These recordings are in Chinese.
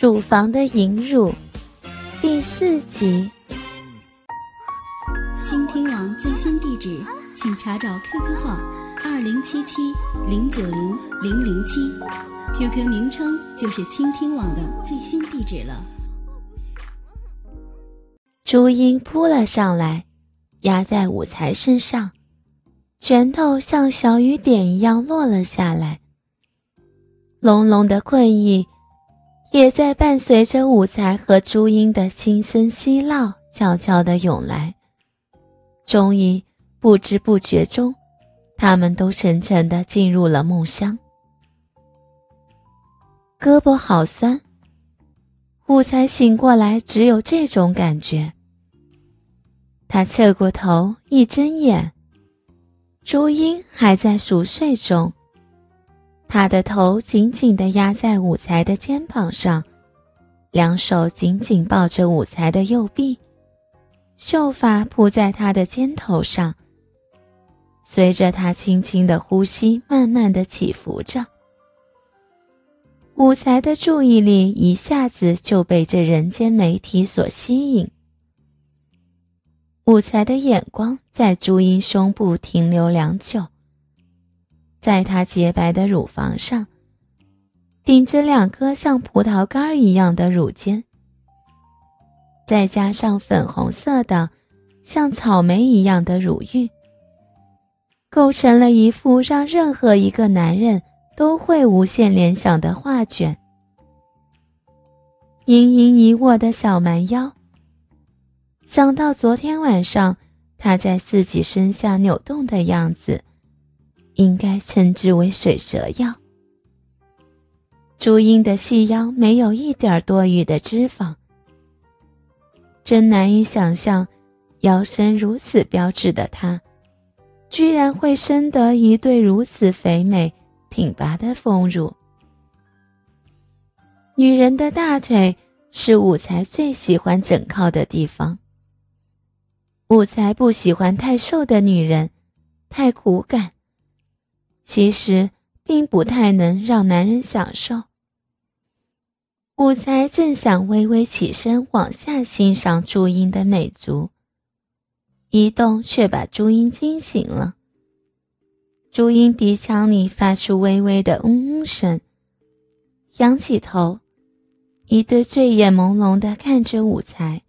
乳房的引乳第四集。倾听网最新地址，请查找 QQ 号二零七七零九零零零七，QQ 名称就是倾听网的最新地址了。朱茵扑了上来，压在武才身上，拳头像小雨点一样落了下来。浓浓的困意，也在伴随着武才和朱茵的轻声嬉闹，悄悄地涌来。终于，不知不觉中，他们都沉沉地进入了梦乡。胳膊好酸。武才醒过来，只有这种感觉。他侧过头，一睁眼，朱茵还在熟睡中。他的头紧紧地压在武才的肩膀上，两手紧紧抱着武才的右臂，秀发铺在他的肩头上。随着他轻轻的呼吸，慢慢的起伏着。武才的注意力一下子就被这人间美体所吸引。武才的眼光在朱茵胸部停留良久。在她洁白的乳房上，顶着两颗像葡萄干一样的乳尖，再加上粉红色的、像草莓一样的乳晕，构成了一幅让任何一个男人都会无限联想的画卷。盈盈一握的小蛮腰，想到昨天晚上他在自己身下扭动的样子。应该称之为水蛇腰。朱茵的细腰没有一点多余的脂肪，真难以想象，腰身如此标致的她，居然会生得一对如此肥美挺拔的丰乳。女人的大腿是武才最喜欢枕靠的地方。武才不喜欢太瘦的女人，太骨感。其实并不太能让男人享受。武才正想微微起身往下欣赏朱茵的美足，一动却把朱茵惊醒了。朱茵鼻腔里发出微微的嗡嗡声，仰起头，一对醉眼朦胧的看着武才，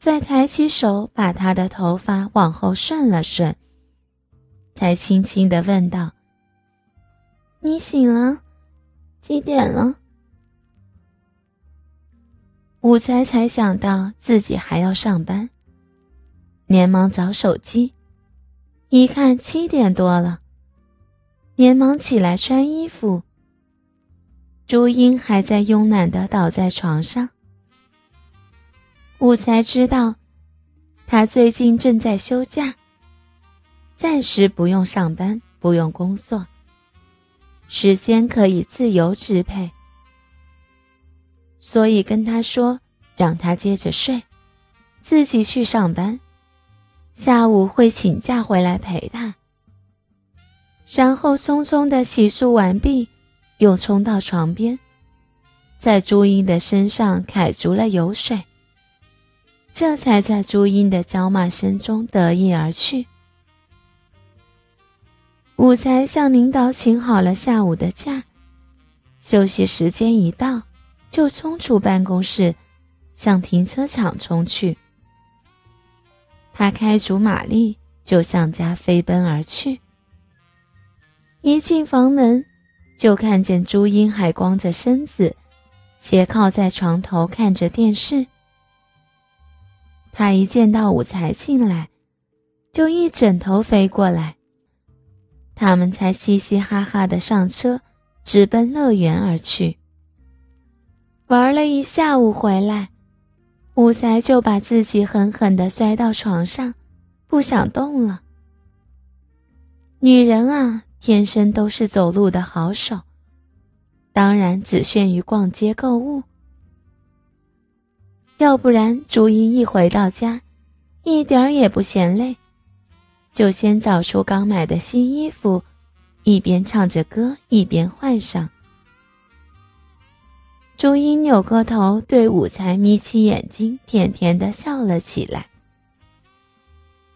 再抬起手把他的头发往后顺了顺。才轻轻的问道：“你醒了？几点了？”武才才想到自己还要上班，连忙找手机，一看七点多了，连忙起来穿衣服。朱茵还在慵懒的倒在床上。武才知道，他最近正在休假。暂时不用上班，不用工作，时间可以自由支配，所以跟他说，让他接着睡，自己去上班，下午会请假回来陪他。然后匆匆的洗漱完毕，又冲到床边，在朱茵的身上揩足了油水，这才在朱茵的娇骂声中得意而去。武才向领导请好了下午的假，休息时间一到，就冲出办公室，向停车场冲去。他开足马力，就向家飞奔而去。一进房门，就看见朱茵还光着身子，斜靠在床头看着电视。他一见到武才进来，就一枕头飞过来。他们才嘻嘻哈哈的上车，直奔乐园而去。玩了一下午回来，武才就把自己狠狠的摔到床上，不想动了。女人啊，天生都是走路的好手，当然只限于逛街购物。要不然，朱茵一回到家，一点儿也不嫌累。就先找出刚买的新衣服，一边唱着歌一边换上。朱茵扭过头，对武才眯起眼睛，甜甜的笑了起来。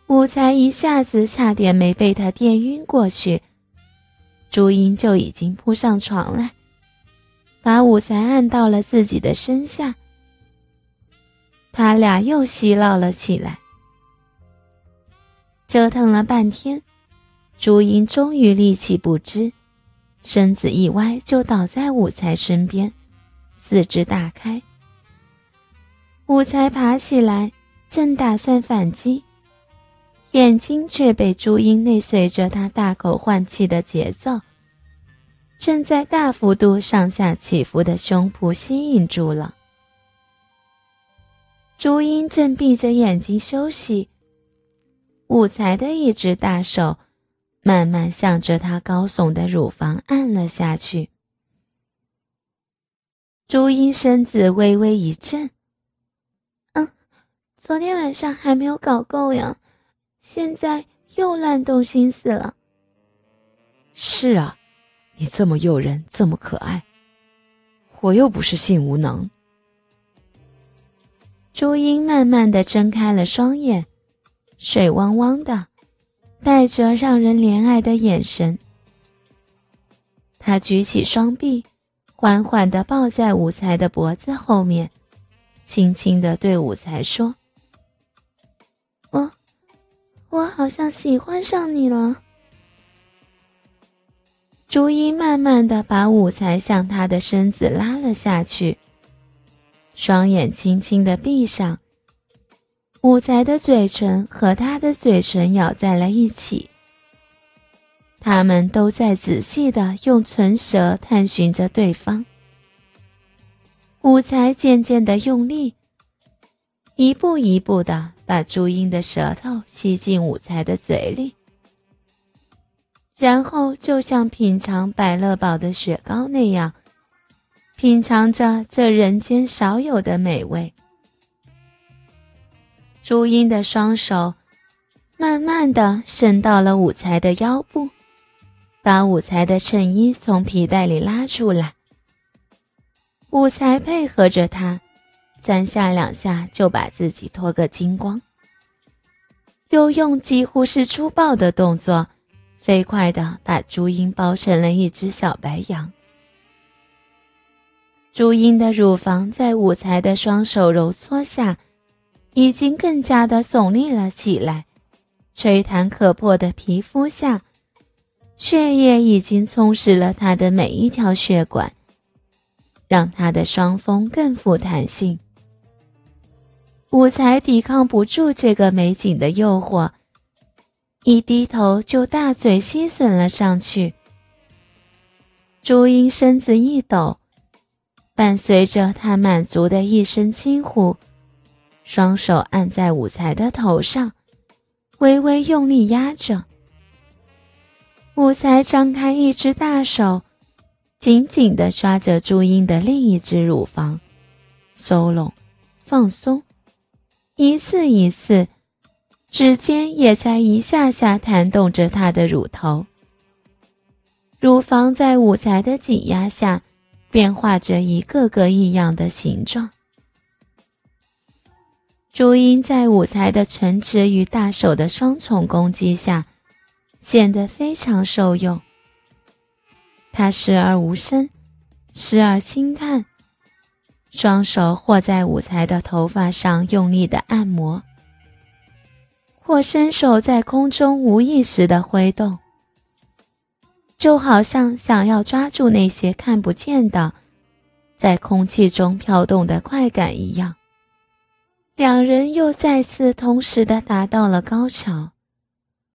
武才一下子差点没被他电晕过去，朱茵就已经扑上床来，把武才按到了自己的身下。他俩又嬉闹了起来，折腾了半天，朱茵终于力气不支，身子一歪就倒在武才身边。四肢大开，武才爬起来，正打算反击，眼睛却被朱茵内随着他大口换气的节奏，正在大幅度上下起伏的胸脯吸引住了。朱茵正闭着眼睛休息，武才的一只大手慢慢向着他高耸的乳房按了下去。朱茵身子微微一震，“嗯，昨天晚上还没有搞够呀，现在又乱动心思了。”“是啊，你这么诱人，这么可爱，我又不是性无能。”朱茵慢慢的睁开了双眼，水汪汪的，带着让人怜爱的眼神。她举起双臂。缓缓地抱在武才的脖子后面，轻轻地对武才说：“我，我好像喜欢上你了。”朱茵慢慢地把武才向他的身子拉了下去，双眼轻轻地闭上。武才的嘴唇和他的嘴唇咬在了一起。他们都在仔细的用唇舌探寻着对方。武才渐渐的用力，一步一步的把朱茵的舌头吸进武才的嘴里，然后就像品尝百乐宝的雪糕那样，品尝着这人间少有的美味。朱茵的双手慢慢的伸到了武才的腰部。把武才的衬衣从皮带里拉出来，武才配合着他，三下两下就把自己脱个精光，又用几乎是粗暴的动作，飞快地把朱茵包成了一只小白羊。朱茵的乳房在武才的双手揉搓下，已经更加的耸立了起来，吹弹可破的皮肤下。血液已经充实了他的每一条血管，让他的双峰更富弹性。武才抵抗不住这个美景的诱惑，一低头就大嘴吸吮了上去。朱茵身子一抖，伴随着他满足的一声轻呼，双手按在武才的头上，微微用力压着。武才张开一只大手，紧紧地抓着朱茵的另一只乳房，收拢、放松，一次一次，指尖也在一下下弹动着她的乳头。乳房在武才的挤压下，变化着一个个异样的形状。朱茵在武才的唇齿与大手的双重攻击下。显得非常受用。他时而无声，时而轻叹，双手或在武才的头发上用力的按摩，或伸手在空中无意识的挥动，就好像想要抓住那些看不见的，在空气中飘动的快感一样。两人又再次同时的达到了高潮。